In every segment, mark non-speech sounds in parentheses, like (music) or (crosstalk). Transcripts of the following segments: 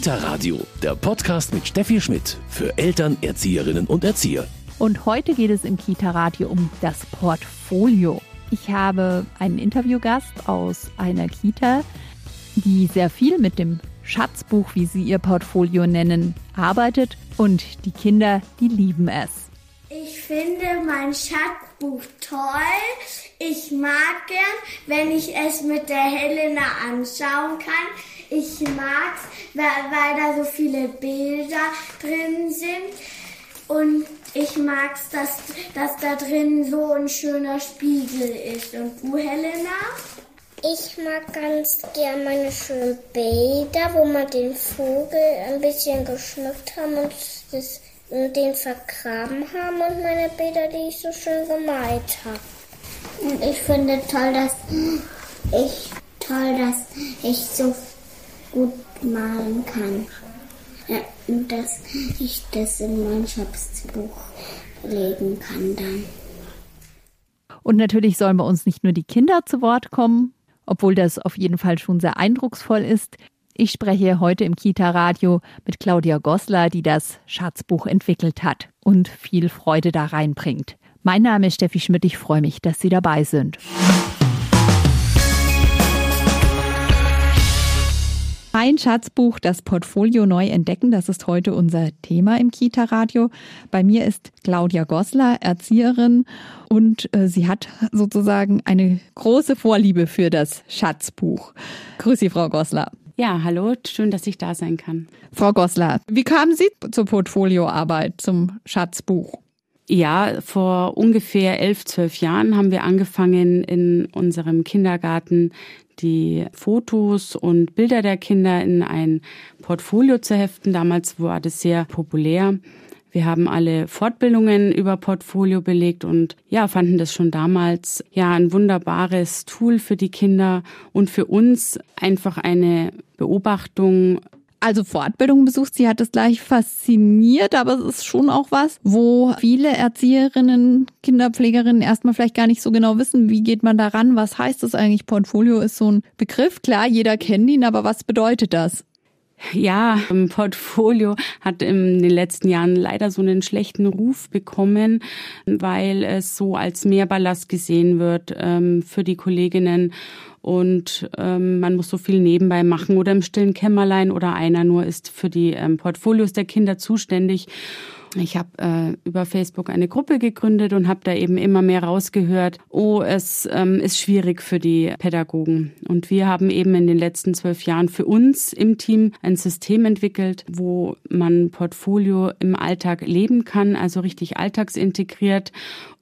Kita Radio, der Podcast mit Steffi Schmidt für Eltern, Erzieherinnen und Erzieher. Und heute geht es im Kita Radio um das Portfolio. Ich habe einen Interviewgast aus einer Kita, die sehr viel mit dem Schatzbuch, wie sie ihr Portfolio nennen, arbeitet und die Kinder, die lieben es. Ich finde mein Schatzbuch toll. Ich mag gern, wenn ich es mit der Helena anschauen kann. Ich mag's, weil, weil da so viele Bilder drin sind. Und ich mag's, dass, dass da drin so ein schöner Spiegel ist. Und du, Helena? Ich mag ganz gern meine schönen Bilder, wo man den Vogel ein bisschen geschmückt haben und, das, und den vergraben haben und meine Bilder, die ich so schön gemalt habe. Und ich finde toll, dass ich toll, dass ich so gut malen kann. Ja, und dass ich das in mein Schatzbuch legen kann dann. Und natürlich sollen bei uns nicht nur die Kinder zu Wort kommen, obwohl das auf jeden Fall schon sehr eindrucksvoll ist. Ich spreche heute im Kita-Radio mit Claudia Goslar, die das Schatzbuch entwickelt hat und viel Freude da reinbringt. Mein Name ist Steffi Schmidt, ich freue mich, dass Sie dabei sind. Ein Schatzbuch, das Portfolio neu entdecken, das ist heute unser Thema im Kita-Radio. Bei mir ist Claudia Goslar, Erzieherin und äh, sie hat sozusagen eine große Vorliebe für das Schatzbuch. Grüß Sie, Frau Goslar. Ja, hallo, schön, dass ich da sein kann. Frau Goslar, wie kamen Sie zur Portfolioarbeit, zum Schatzbuch? Ja, vor ungefähr elf, zwölf Jahren haben wir angefangen, in unserem Kindergarten die Fotos und Bilder der Kinder in ein Portfolio zu heften. Damals war das sehr populär. Wir haben alle Fortbildungen über Portfolio belegt und ja, fanden das schon damals ja ein wunderbares Tool für die Kinder und für uns einfach eine Beobachtung also Fortbildung besucht. Sie hat es gleich fasziniert, aber es ist schon auch was, wo viele Erzieherinnen, Kinderpflegerinnen erstmal vielleicht gar nicht so genau wissen, wie geht man daran, was heißt das eigentlich? Portfolio ist so ein Begriff, klar, jeder kennt ihn, aber was bedeutet das? Ja, Portfolio hat in den letzten Jahren leider so einen schlechten Ruf bekommen, weil es so als Mehrballast gesehen wird ähm, für die Kolleginnen und ähm, man muss so viel nebenbei machen oder im stillen Kämmerlein oder einer nur ist für die ähm, Portfolios der Kinder zuständig. Ich habe äh, über Facebook eine Gruppe gegründet und habe da eben immer mehr rausgehört, oh, es ähm, ist schwierig für die Pädagogen. Und wir haben eben in den letzten zwölf Jahren für uns im Team ein System entwickelt, wo man Portfolio im Alltag leben kann, also richtig alltagsintegriert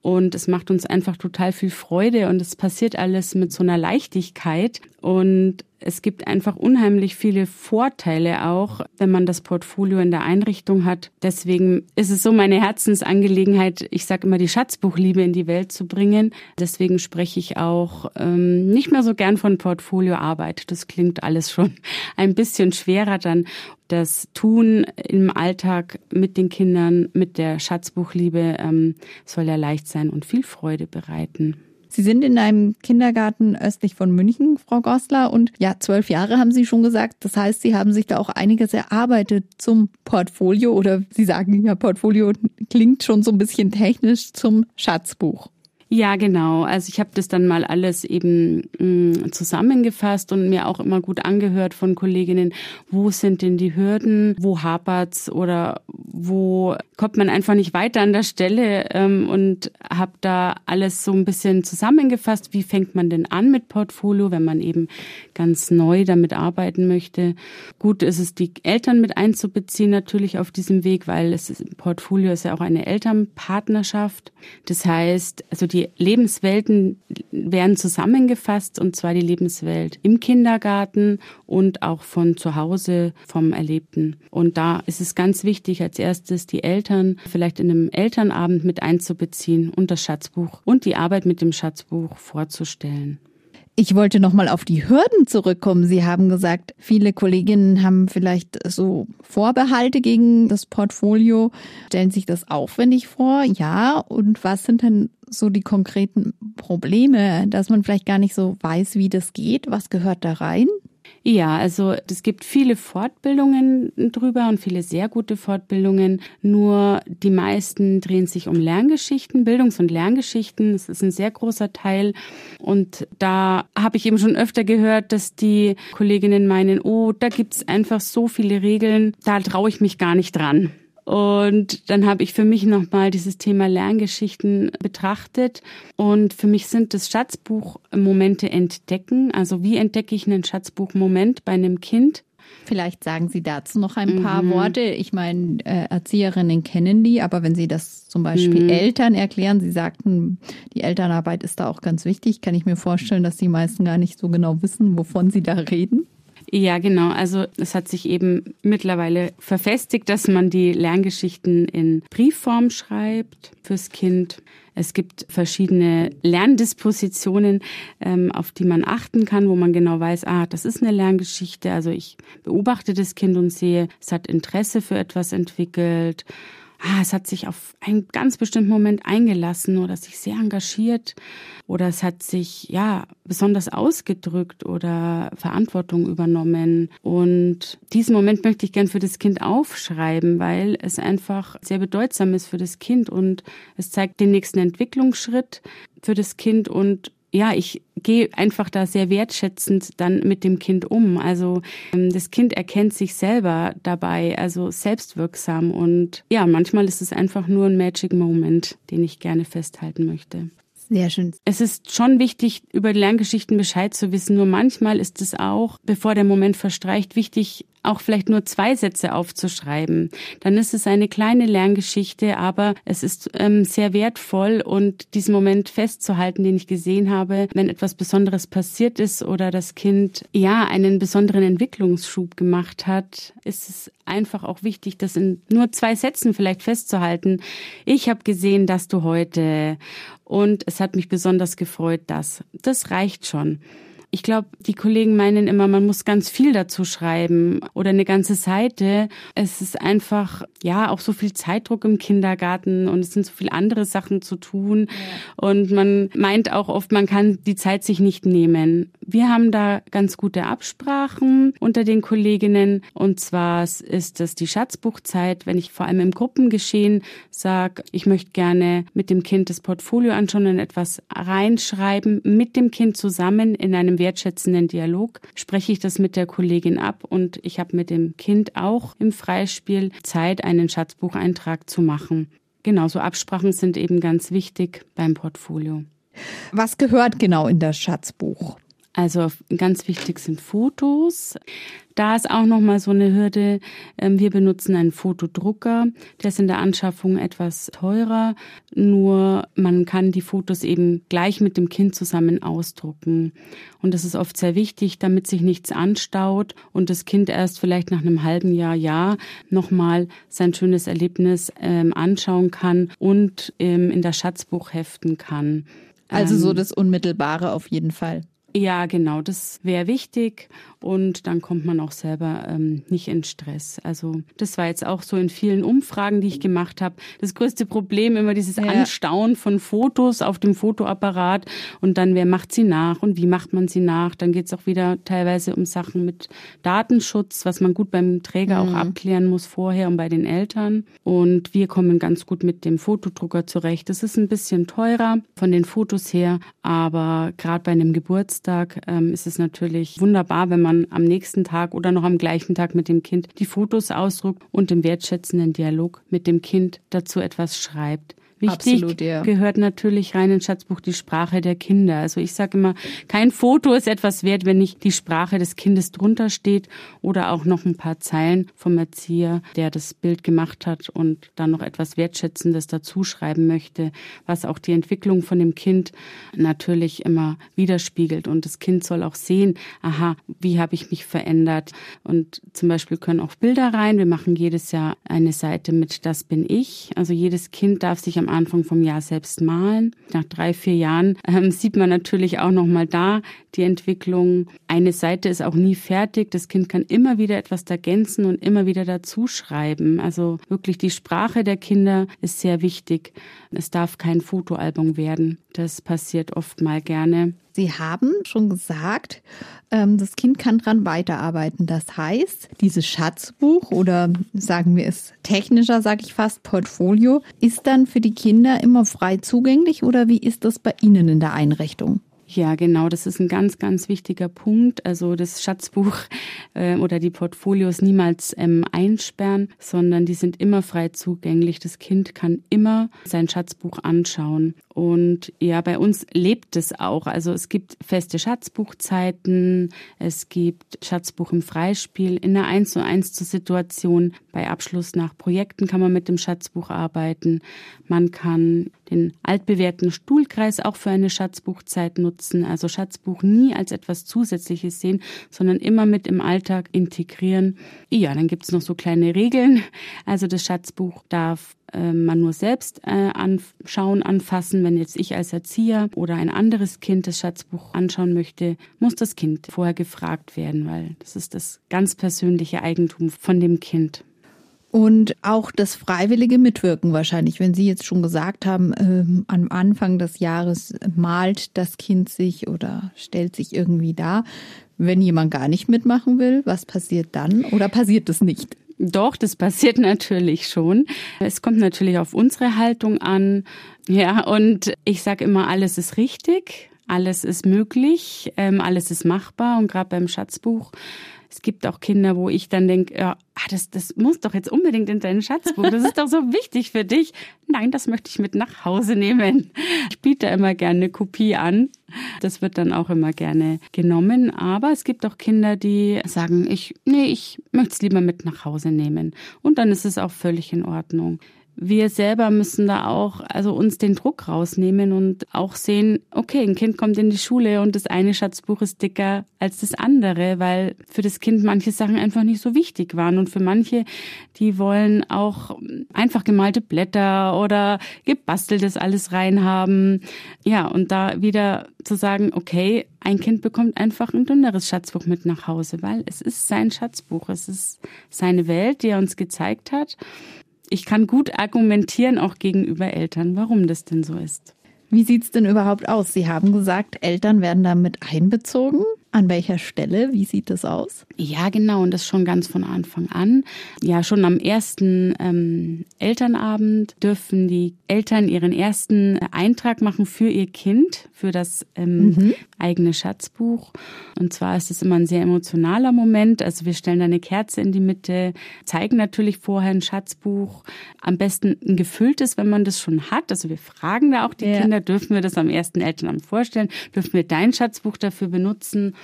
und es macht uns einfach total viel Freude und es passiert alles mit so einer Leichtigkeit. Und es gibt einfach unheimlich viele Vorteile auch, wenn man das Portfolio in der Einrichtung hat. Deswegen ist es so meine Herzensangelegenheit, ich sage immer, die Schatzbuchliebe in die Welt zu bringen. Deswegen spreche ich auch ähm, nicht mehr so gern von Portfolioarbeit. Das klingt alles schon (laughs) ein bisschen schwerer dann. Das Tun im Alltag mit den Kindern, mit der Schatzbuchliebe ähm, soll ja leicht sein und viel Freude bereiten. Sie sind in einem Kindergarten östlich von München, Frau Goslar, und ja, zwölf Jahre haben Sie schon gesagt. Das heißt, Sie haben sich da auch einiges erarbeitet zum Portfolio oder Sie sagen ja, Portfolio klingt schon so ein bisschen technisch zum Schatzbuch. Ja, genau. Also ich habe das dann mal alles eben mh, mm, zusammengefasst und mir auch immer gut angehört von Kolleginnen, wo sind denn die Hürden, wo hapert's oder wo kommt man einfach nicht weiter an der Stelle ähm, und habe da alles so ein bisschen zusammengefasst. Wie fängt man denn an mit Portfolio, wenn man eben ganz neu damit arbeiten möchte? Gut ist es, die Eltern mit einzubeziehen natürlich auf diesem Weg, weil es ist, Portfolio ist ja auch eine Elternpartnerschaft. Das heißt, also die die Lebenswelten werden zusammengefasst, und zwar die Lebenswelt im Kindergarten und auch von zu Hause vom Erlebten. Und da ist es ganz wichtig, als erstes die Eltern vielleicht in einem Elternabend mit einzubeziehen und das Schatzbuch und die Arbeit mit dem Schatzbuch vorzustellen. Ich wollte noch mal auf die Hürden zurückkommen. Sie haben gesagt, viele Kolleginnen haben vielleicht so Vorbehalte gegen das Portfolio, stellen sich das aufwendig vor. Ja, und was sind denn so die konkreten Probleme, dass man vielleicht gar nicht so weiß, wie das geht? Was gehört da rein? Ja, also es gibt viele Fortbildungen drüber und viele sehr gute Fortbildungen. Nur die meisten drehen sich um Lerngeschichten, Bildungs- und Lerngeschichten. Das ist ein sehr großer Teil. Und da habe ich eben schon öfter gehört, dass die Kolleginnen meinen, oh, da gibt's einfach so viele Regeln, da traue ich mich gar nicht dran. Und dann habe ich für mich nochmal dieses Thema Lerngeschichten betrachtet. Und für mich sind das Schatzbuchmomente entdecken. Also wie entdecke ich einen Schatzbuchmoment bei einem Kind? Vielleicht sagen Sie dazu noch ein paar mhm. Worte. Ich meine, äh, Erzieherinnen kennen die, aber wenn Sie das zum Beispiel mhm. Eltern erklären, Sie sagten, die Elternarbeit ist da auch ganz wichtig, kann ich mir vorstellen, dass die meisten gar nicht so genau wissen, wovon Sie da reden. Ja, genau. Also es hat sich eben mittlerweile verfestigt, dass man die Lerngeschichten in Briefform schreibt fürs Kind. Es gibt verschiedene Lerndispositionen, ähm, auf die man achten kann, wo man genau weiß, ah, das ist eine Lerngeschichte. Also ich beobachte das Kind und sehe, es hat Interesse für etwas entwickelt ah, es hat sich auf einen ganz bestimmten Moment eingelassen oder sich sehr engagiert oder es hat sich ja besonders ausgedrückt oder Verantwortung übernommen. Und diesen Moment möchte ich gern für das Kind aufschreiben, weil es einfach sehr bedeutsam ist für das Kind und es zeigt den nächsten Entwicklungsschritt für das Kind und ja, ich gehe einfach da sehr wertschätzend dann mit dem Kind um. Also ähm, das Kind erkennt sich selber dabei, also selbstwirksam. Und ja, manchmal ist es einfach nur ein Magic Moment, den ich gerne festhalten möchte. Sehr schön. Es ist schon wichtig, über die Lerngeschichten Bescheid zu wissen. Nur manchmal ist es auch, bevor der Moment verstreicht, wichtig, auch vielleicht nur zwei Sätze aufzuschreiben. Dann ist es eine kleine Lerngeschichte, aber es ist ähm, sehr wertvoll und diesen Moment festzuhalten, den ich gesehen habe, wenn etwas Besonderes passiert ist oder das Kind ja einen besonderen Entwicklungsschub gemacht hat, ist es einfach auch wichtig, das in nur zwei Sätzen vielleicht festzuhalten. Ich habe gesehen, dass du heute und es hat mich besonders gefreut, dass das reicht schon. Ich glaube, die Kollegen meinen immer, man muss ganz viel dazu schreiben oder eine ganze Seite. Es ist einfach, ja, auch so viel Zeitdruck im Kindergarten und es sind so viele andere Sachen zu tun. Ja. Und man meint auch oft, man kann die Zeit sich nicht nehmen. Wir haben da ganz gute Absprachen unter den Kolleginnen. Und zwar ist es die Schatzbuchzeit, wenn ich vor allem im Gruppengeschehen sage, ich möchte gerne mit dem Kind das Portfolio anschauen und etwas reinschreiben, mit dem Kind zusammen in einem wertschätzenden Dialog spreche ich das mit der Kollegin ab und ich habe mit dem Kind auch im Freispiel Zeit, einen Schatzbucheintrag zu machen. Genauso Absprachen sind eben ganz wichtig beim Portfolio. Was gehört genau in das Schatzbuch? Also ganz wichtig sind Fotos. Da ist auch noch mal so eine Hürde. Ähm, wir benutzen einen Fotodrucker. Der ist in der Anschaffung etwas teurer. Nur man kann die Fotos eben gleich mit dem Kind zusammen ausdrucken. Und das ist oft sehr wichtig, damit sich nichts anstaut und das Kind erst vielleicht nach einem halben Jahr, Jahr nochmal sein schönes Erlebnis ähm, anschauen kann und ähm, in das Schatzbuch heften kann. Also so das Unmittelbare auf jeden Fall. Ja, genau, das wäre wichtig und dann kommt man auch selber ähm, nicht in Stress. Also das war jetzt auch so in vielen Umfragen, die ich gemacht habe. Das größte Problem immer dieses ja. Anstauen von Fotos auf dem Fotoapparat und dann wer macht sie nach und wie macht man sie nach. Dann geht es auch wieder teilweise um Sachen mit Datenschutz, was man gut beim Träger mhm. auch abklären muss vorher und bei den Eltern. Und wir kommen ganz gut mit dem Fotodrucker zurecht. Das ist ein bisschen teurer von den Fotos her, aber gerade bei einem Geburtstag Geburtstag ähm, ist es natürlich wunderbar, wenn man am nächsten Tag oder noch am gleichen Tag mit dem Kind die Fotos ausdruckt und im wertschätzenden Dialog mit dem Kind dazu etwas schreibt. Wichtig Absolut, ja. gehört natürlich rein ins Schatzbuch die Sprache der Kinder. Also ich sage immer, kein Foto ist etwas wert, wenn nicht die Sprache des Kindes drunter steht oder auch noch ein paar Zeilen vom Erzieher, der das Bild gemacht hat und dann noch etwas Wertschätzendes dazu schreiben möchte, was auch die Entwicklung von dem Kind natürlich immer widerspiegelt. Und das Kind soll auch sehen, aha, wie habe ich mich verändert? Und zum Beispiel können auch Bilder rein. Wir machen jedes Jahr eine Seite mit Das bin ich. Also jedes Kind darf sich am Anfang vom Jahr selbst malen. Nach drei, vier Jahren ähm, sieht man natürlich auch noch mal da die Entwicklung. Eine Seite ist auch nie fertig. Das Kind kann immer wieder etwas ergänzen und immer wieder dazu schreiben. Also wirklich die Sprache der Kinder ist sehr wichtig. Es darf kein Fotoalbum werden. Das passiert oft mal gerne. Sie haben schon gesagt, ähm, das Kind kann dran weiterarbeiten. Das heißt, dieses Schatzbuch oder sagen wir es technischer, sage ich fast, Portfolio, ist dann für die Kinder immer frei zugänglich oder wie ist das bei Ihnen in der Einrichtung? Ja, genau, das ist ein ganz, ganz wichtiger Punkt. Also das Schatzbuch äh, oder die Portfolios niemals ähm, einsperren, sondern die sind immer frei zugänglich. Das Kind kann immer sein Schatzbuch anschauen. Und ja, bei uns lebt es auch. Also es gibt feste Schatzbuchzeiten, es gibt Schatzbuch im Freispiel, in einer 1 zu 1 zur Situation. Bei Abschluss nach Projekten kann man mit dem Schatzbuch arbeiten. Man kann den altbewährten Stuhlkreis auch für eine Schatzbuchzeit nutzen. Also Schatzbuch nie als etwas Zusätzliches sehen, sondern immer mit im Alltag integrieren. Ja, dann gibt's noch so kleine Regeln. Also das Schatzbuch darf äh, man nur selbst äh, anschauen, anfassen. Wenn jetzt ich als Erzieher oder ein anderes Kind das Schatzbuch anschauen möchte, muss das Kind vorher gefragt werden, weil das ist das ganz persönliche Eigentum von dem Kind. Und auch das freiwillige Mitwirken wahrscheinlich, wenn Sie jetzt schon gesagt haben, ähm, am Anfang des Jahres malt das Kind sich oder stellt sich irgendwie dar. Wenn jemand gar nicht mitmachen will, was passiert dann oder passiert es nicht? Doch, das passiert (laughs) natürlich schon. Es kommt natürlich auf unsere Haltung an. Ja, und ich sage immer, alles ist richtig, alles ist möglich, ähm, alles ist machbar. Und gerade beim Schatzbuch es gibt auch Kinder, wo ich dann denke, ja, ah, das, das muss doch jetzt unbedingt in dein Schatzbuch. Das ist doch so wichtig für dich. Nein, das möchte ich mit nach Hause nehmen. Ich biete immer gerne eine Kopie an. Das wird dann auch immer gerne genommen. Aber es gibt auch Kinder, die sagen, ich, nee, ich möchte es lieber mit nach Hause nehmen. Und dann ist es auch völlig in Ordnung wir selber müssen da auch, also uns den Druck rausnehmen und auch sehen, okay, ein Kind kommt in die Schule und das eine Schatzbuch ist dicker als das andere, weil für das Kind manche Sachen einfach nicht so wichtig waren und für manche, die wollen auch einfach gemalte Blätter oder gebasteltes alles reinhaben. Ja, und da wieder zu sagen, okay, ein Kind bekommt einfach ein dünneres Schatzbuch mit nach Hause, weil es ist sein Schatzbuch, es ist seine Welt, die er uns gezeigt hat ich kann gut argumentieren, auch gegenüber Eltern, warum das denn so ist. Wie sieht's denn überhaupt aus? Sie haben gesagt, Eltern werden damit einbezogen. An welcher Stelle? Wie sieht das aus? Ja, genau, und das schon ganz von Anfang an. Ja, schon am ersten ähm, Elternabend dürfen die Eltern ihren ersten Eintrag machen für ihr Kind, für das ähm, mhm. eigene Schatzbuch. Und zwar ist es immer ein sehr emotionaler Moment. Also wir stellen da eine Kerze in die Mitte, zeigen natürlich vorher ein Schatzbuch, am besten ein gefülltes, wenn man das schon hat. Also wir fragen da auch die ja. Kinder, dürfen wir das am ersten Elternabend vorstellen? Dürfen wir dein Schatzbuch dafür benutzen?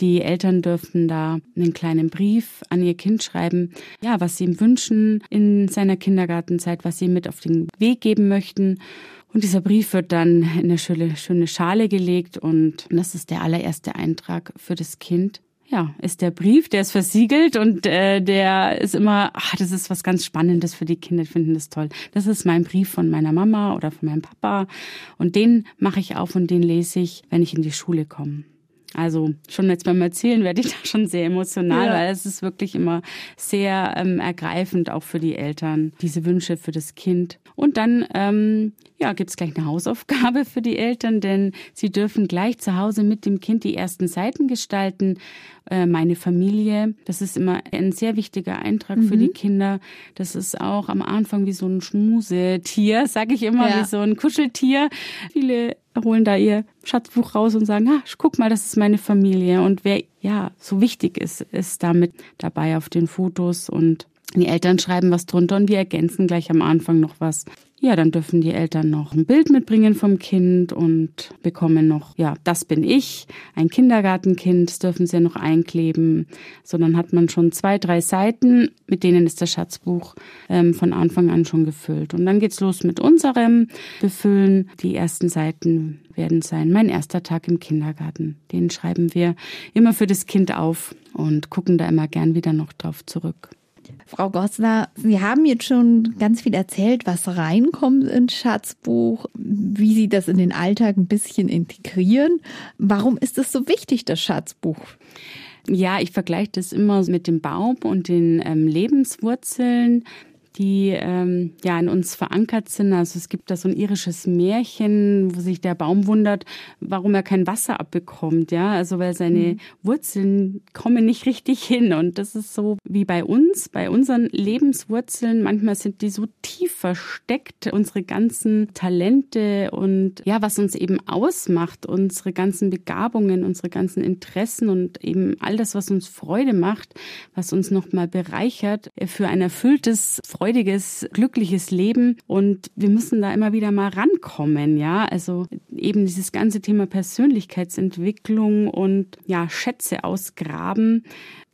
Die Eltern dürfen da einen kleinen Brief an ihr Kind schreiben, ja, was sie ihm wünschen in seiner Kindergartenzeit, was sie mit auf den Weg geben möchten. Und dieser Brief wird dann in eine schöne, schöne Schale gelegt und das ist der allererste Eintrag für das Kind. Ja, ist der Brief, der ist versiegelt und äh, der ist immer, ach, das ist was ganz Spannendes für die Kinder, die finden das toll. Das ist mein Brief von meiner Mama oder von meinem Papa und den mache ich auf und den lese ich, wenn ich in die Schule komme. Also schon jetzt beim Erzählen werde ich (laughs) da schon sehr emotional, ja. weil es ist wirklich immer sehr ähm, ergreifend auch für die Eltern, diese Wünsche für das Kind. Und dann ähm, ja, gibt es gleich eine Hausaufgabe für die Eltern, denn sie dürfen gleich zu Hause mit dem Kind die ersten Seiten gestalten. Äh, meine Familie, das ist immer ein sehr wichtiger Eintrag mhm. für die mhm. Kinder. Das ist auch am Anfang wie so ein Schmusetier, sage ich immer, ja. wie so ein Kuscheltier. Viele holen da ihr Schatzbuch raus und sagen, ah, guck mal, das ist meine Familie. Und wer ja so wichtig ist, ist damit dabei auf den Fotos und die Eltern schreiben was drunter und wir ergänzen gleich am Anfang noch was. Ja, dann dürfen die Eltern noch ein Bild mitbringen vom Kind und bekommen noch, ja, das bin ich, ein Kindergartenkind, das dürfen sie noch einkleben. So, dann hat man schon zwei, drei Seiten, mit denen ist das Schatzbuch ähm, von Anfang an schon gefüllt. Und dann geht's los mit unserem Befüllen. Die ersten Seiten werden sein, mein erster Tag im Kindergarten. Den schreiben wir immer für das Kind auf und gucken da immer gern wieder noch drauf zurück. Frau Gossler, Sie haben jetzt schon ganz viel erzählt, was reinkommt ins Schatzbuch, wie Sie das in den Alltag ein bisschen integrieren. Warum ist es so wichtig, das Schatzbuch? Ja, ich vergleiche das immer mit dem Baum und den ähm, Lebenswurzeln die ähm, ja in uns verankert sind. Also es gibt da so ein irisches Märchen, wo sich der Baum wundert, warum er kein Wasser abbekommt. Ja, also weil seine mhm. Wurzeln kommen nicht richtig hin. Und das ist so wie bei uns, bei unseren Lebenswurzeln. Manchmal sind die so tief versteckt, unsere ganzen Talente und ja, was uns eben ausmacht, unsere ganzen Begabungen, unsere ganzen Interessen und eben all das, was uns Freude macht, was uns nochmal bereichert für ein erfülltes, freudiges, glückliches Leben. Und wir müssen da immer wieder mal rankommen, ja. Also eben dieses ganze Thema Persönlichkeitsentwicklung und ja, Schätze ausgraben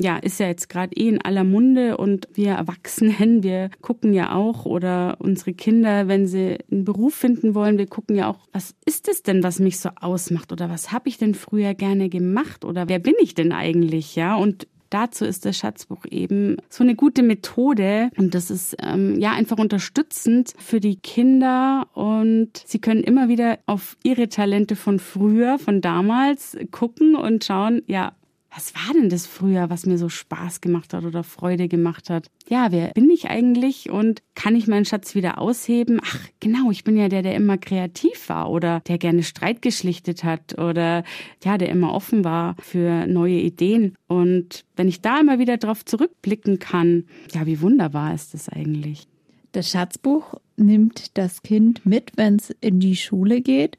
ja, ist ja jetzt gerade eh in aller Munde und wir Erwachsenen, wir gucken ja auch oder unsere Kinder, wenn sie einen Beruf finden wollen, wir gucken ja auch, was ist es denn, was mich so ausmacht oder was habe ich denn früher gerne gemacht oder wer bin ich denn eigentlich, ja? Und dazu ist das Schatzbuch eben so eine gute Methode. Und das ist ähm, ja einfach unterstützend für die Kinder. Und sie können immer wieder auf ihre Talente von früher, von damals gucken und schauen, ja, was war denn das früher, was mir so Spaß gemacht hat oder Freude gemacht hat? Ja, wer bin ich eigentlich und kann ich meinen Schatz wieder ausheben? Ach, genau, ich bin ja der, der immer kreativ war oder der gerne Streit geschlichtet hat oder ja, der immer offen war für neue Ideen. Und wenn ich da immer wieder drauf zurückblicken kann, ja, wie wunderbar ist das eigentlich? Das Schatzbuch nimmt das Kind mit, wenn es in die Schule geht.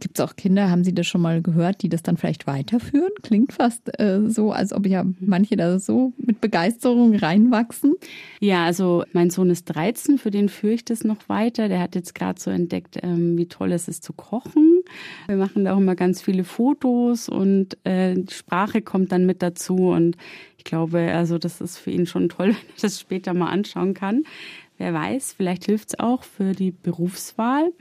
Gibt es auch Kinder, haben Sie das schon mal gehört, die das dann vielleicht weiterführen? Klingt fast äh, so, als ob ja manche da so mit Begeisterung reinwachsen. Ja, also mein Sohn ist 13, für den führe ich das noch weiter. Der hat jetzt gerade so entdeckt, ähm, wie toll es ist zu kochen. Wir machen da auch immer ganz viele Fotos und äh, die Sprache kommt dann mit dazu. Und ich glaube, also das ist für ihn schon toll, (laughs) wenn er das später mal anschauen kann. Wer weiß, vielleicht hilft es auch für die Berufswahl.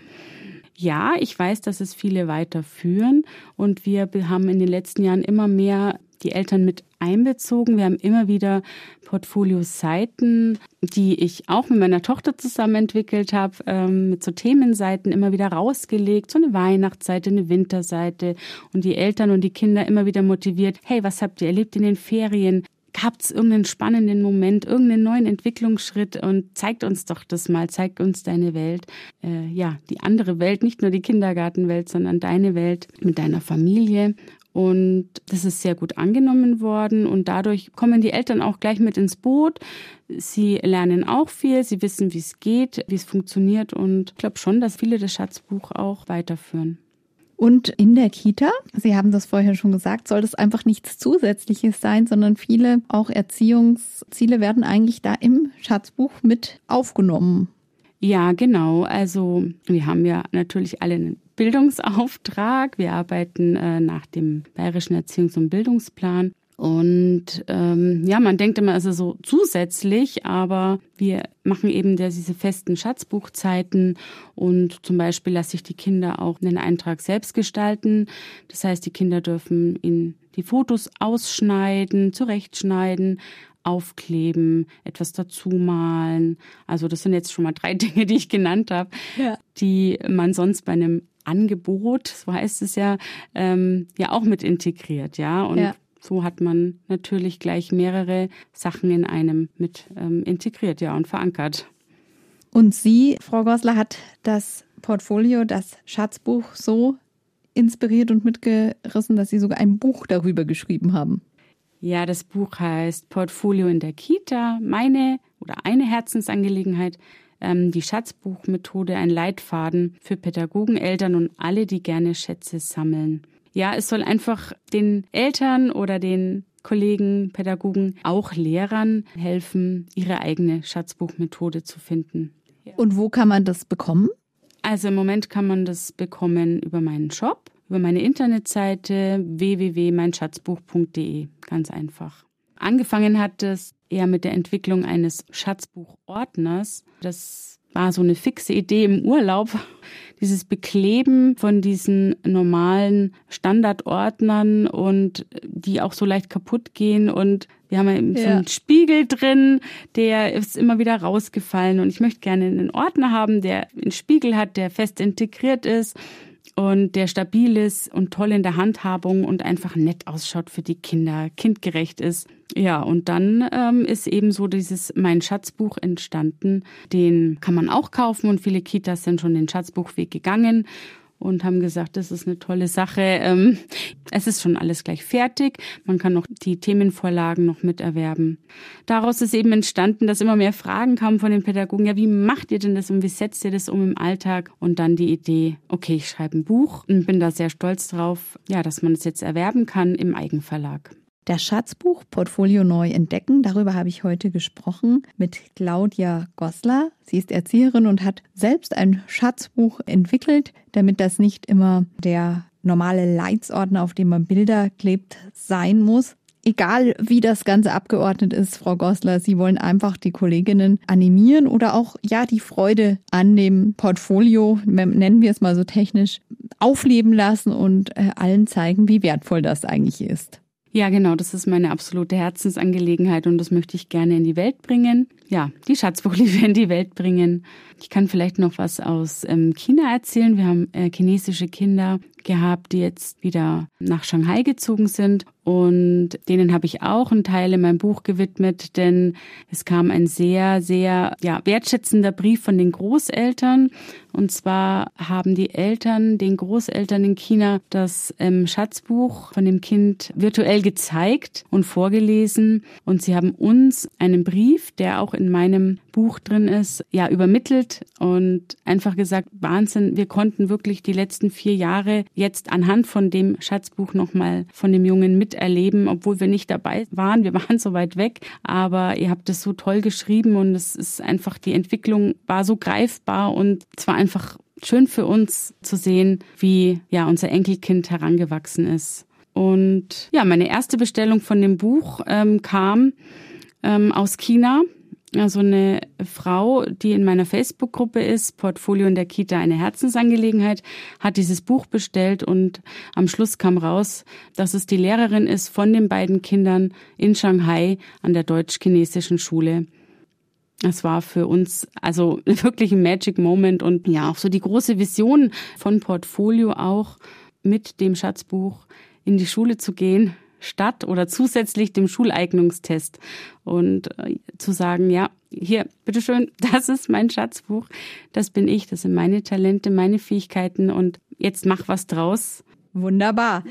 Ja, ich weiß, dass es viele weiterführen und wir haben in den letzten Jahren immer mehr die Eltern mit einbezogen. Wir haben immer wieder Portfolio-Seiten, die ich auch mit meiner Tochter zusammen entwickelt habe, ähm, mit so Themenseiten immer wieder rausgelegt, so eine Weihnachtsseite, eine Winterseite und die Eltern und die Kinder immer wieder motiviert, hey, was habt ihr erlebt in den Ferien? Habt es irgendeinen spannenden Moment, irgendeinen neuen Entwicklungsschritt und zeigt uns doch das mal, zeigt uns deine Welt. Äh, ja, die andere Welt, nicht nur die Kindergartenwelt, sondern deine Welt mit deiner Familie. Und das ist sehr gut angenommen worden und dadurch kommen die Eltern auch gleich mit ins Boot. Sie lernen auch viel, sie wissen, wie es geht, wie es funktioniert und ich glaube schon, dass viele das Schatzbuch auch weiterführen. Und in der Kita, Sie haben das vorher schon gesagt, soll das einfach nichts Zusätzliches sein, sondern viele auch Erziehungsziele werden eigentlich da im Schatzbuch mit aufgenommen. Ja, genau. Also wir haben ja natürlich alle einen Bildungsauftrag. Wir arbeiten äh, nach dem Bayerischen Erziehungs- und Bildungsplan. Und ähm, ja, man denkt immer, es ist so zusätzlich, aber wir machen eben diese festen Schatzbuchzeiten und zum Beispiel lasse ich die Kinder auch einen Eintrag selbst gestalten. Das heißt, die Kinder dürfen in die Fotos ausschneiden, zurechtschneiden, aufkleben, etwas dazu malen. Also das sind jetzt schon mal drei (laughs) Dinge, die ich genannt habe, ja. die man sonst bei einem Angebot, so heißt es ja, ähm, ja auch mit integriert, ja. Und ja. So hat man natürlich gleich mehrere Sachen in einem mit ähm, integriert, ja, und verankert. Und Sie, Frau Gosler, hat das Portfolio, das Schatzbuch so inspiriert und mitgerissen, dass Sie sogar ein Buch darüber geschrieben haben. Ja, das Buch heißt Portfolio in der Kita, meine oder eine Herzensangelegenheit, ähm, die Schatzbuchmethode, ein Leitfaden für Pädagogen, Eltern und alle, die gerne Schätze sammeln ja, es soll einfach den Eltern oder den Kollegen, Pädagogen, auch Lehrern helfen, ihre eigene Schatzbuchmethode zu finden. Und wo kann man das bekommen? Also im Moment kann man das bekommen über meinen Shop, über meine Internetseite www.meinschatzbuch.de. Ganz einfach. Angefangen hat es eher mit der Entwicklung eines Schatzbuchordners. Das war so eine fixe Idee im Urlaub. Dieses Bekleben von diesen normalen Standardordnern und die auch so leicht kaputt gehen. Und wir haben ja, so einen Spiegel drin, der ist immer wieder rausgefallen. Und ich möchte gerne einen Ordner haben, der einen Spiegel hat, der fest integriert ist und der stabil ist und toll in der Handhabung und einfach nett ausschaut für die Kinder, kindgerecht ist. Ja, und dann ähm, ist eben so dieses Mein Schatzbuch entstanden. Den kann man auch kaufen und viele Kitas sind schon den Schatzbuchweg gegangen und haben gesagt, das ist eine tolle Sache. Ähm, es ist schon alles gleich fertig. Man kann noch die Themenvorlagen noch miterwerben. Daraus ist eben entstanden, dass immer mehr Fragen kamen von den Pädagogen. Ja, wie macht ihr denn das und wie setzt ihr das um im Alltag? Und dann die Idee, okay, ich schreibe ein Buch und bin da sehr stolz drauf, ja, dass man es jetzt erwerben kann im Eigenverlag. Das Schatzbuch Portfolio neu entdecken, darüber habe ich heute gesprochen mit Claudia Goslar. Sie ist Erzieherin und hat selbst ein Schatzbuch entwickelt, damit das nicht immer der normale Leitsordner, auf dem man Bilder klebt, sein muss. Egal wie das Ganze abgeordnet ist, Frau Goslar, Sie wollen einfach die Kolleginnen animieren oder auch ja die Freude an dem Portfolio, nennen wir es mal so technisch, aufleben lassen und äh, allen zeigen, wie wertvoll das eigentlich ist. Ja, genau, das ist meine absolute Herzensangelegenheit und das möchte ich gerne in die Welt bringen. Ja, die Schatzbuchliebe (laughs) in die Welt bringen. Ich kann vielleicht noch was aus ähm, China erzählen. Wir haben äh, chinesische Kinder gehabt, die jetzt wieder nach Shanghai gezogen sind und denen habe ich auch einen Teil in meinem Buch gewidmet, denn es kam ein sehr, sehr ja, wertschätzender Brief von den Großeltern. Und zwar haben die Eltern den Großeltern in China das ähm, Schatzbuch von dem Kind virtuell gezeigt und vorgelesen. Und sie haben uns einen Brief, der auch in meinem Buch drin ist, ja, übermittelt und einfach gesagt, Wahnsinn, wir konnten wirklich die letzten vier Jahre jetzt anhand von dem Schatzbuch nochmal von dem Jungen mit erleben, obwohl wir nicht dabei waren. Wir waren so weit weg, aber ihr habt es so toll geschrieben und es ist einfach, die Entwicklung war so greifbar und es war einfach schön für uns zu sehen, wie ja unser Enkelkind herangewachsen ist. Und ja, meine erste Bestellung von dem Buch ähm, kam ähm, aus China also eine Frau, die in meiner Facebook-Gruppe ist, Portfolio in der Kita eine Herzensangelegenheit, hat dieses Buch bestellt und am Schluss kam raus, dass es die Lehrerin ist von den beiden Kindern in Shanghai an der deutsch-chinesischen Schule. Es war für uns also (laughs) wirklich ein Magic Moment und ja, auch so die große Vision von Portfolio auch mit dem Schatzbuch in die Schule zu gehen, statt oder zusätzlich dem Schuleignungstest und äh, zu sagen, ja, hier, bitteschön, (laughs) das ist mein Schatzbuch, das bin ich, das sind meine Talente, meine Fähigkeiten und jetzt mach was draus. Wunderbar.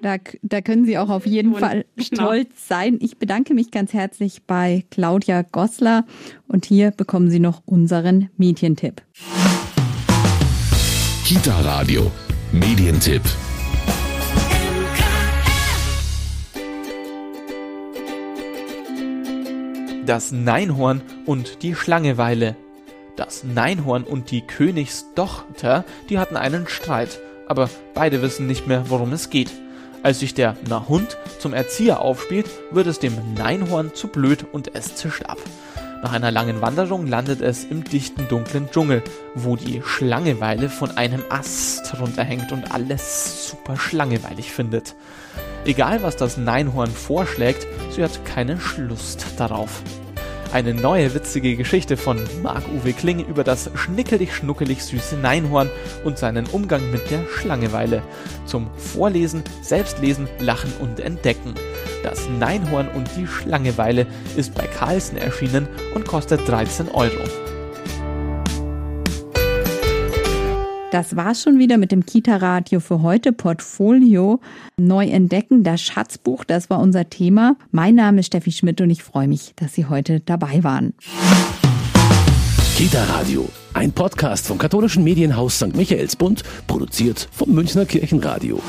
Da, da können Sie auch auf jeden Fall genau. stolz sein. Ich bedanke mich ganz herzlich bei Claudia Gossler und hier bekommen Sie noch unseren Medientipp. Kita Radio, Medientipp. Das Neinhorn und die Schlangeweile. Das Neinhorn und die Königstochter, die hatten einen Streit, aber beide wissen nicht mehr, worum es geht. Als sich der Nahund zum Erzieher aufspielt, wird es dem Neinhorn zu blöd und es zischt ab. Nach einer langen Wanderung landet es im dichten, dunklen Dschungel, wo die Schlangeweile von einem Ast runterhängt und alles super schlangeweilig findet. Egal was das Neinhorn vorschlägt, sie hat keine Lust darauf. Eine neue witzige Geschichte von Marc-Uwe Kling über das schnickelig-schnuckelig süße Neinhorn und seinen Umgang mit der Schlangeweile. Zum Vorlesen, Selbstlesen, Lachen und Entdecken. Das Neinhorn und die Schlangeweile ist bei Carlsen erschienen und kostet 13 Euro. Das war's schon wieder mit dem Kita-Radio für heute. Portfolio neu entdecken, das Schatzbuch, das war unser Thema. Mein Name ist Steffi Schmidt und ich freue mich, dass Sie heute dabei waren. Kita-Radio, ein Podcast vom katholischen Medienhaus St. Michaelsbund, produziert vom Münchner Kirchenradio.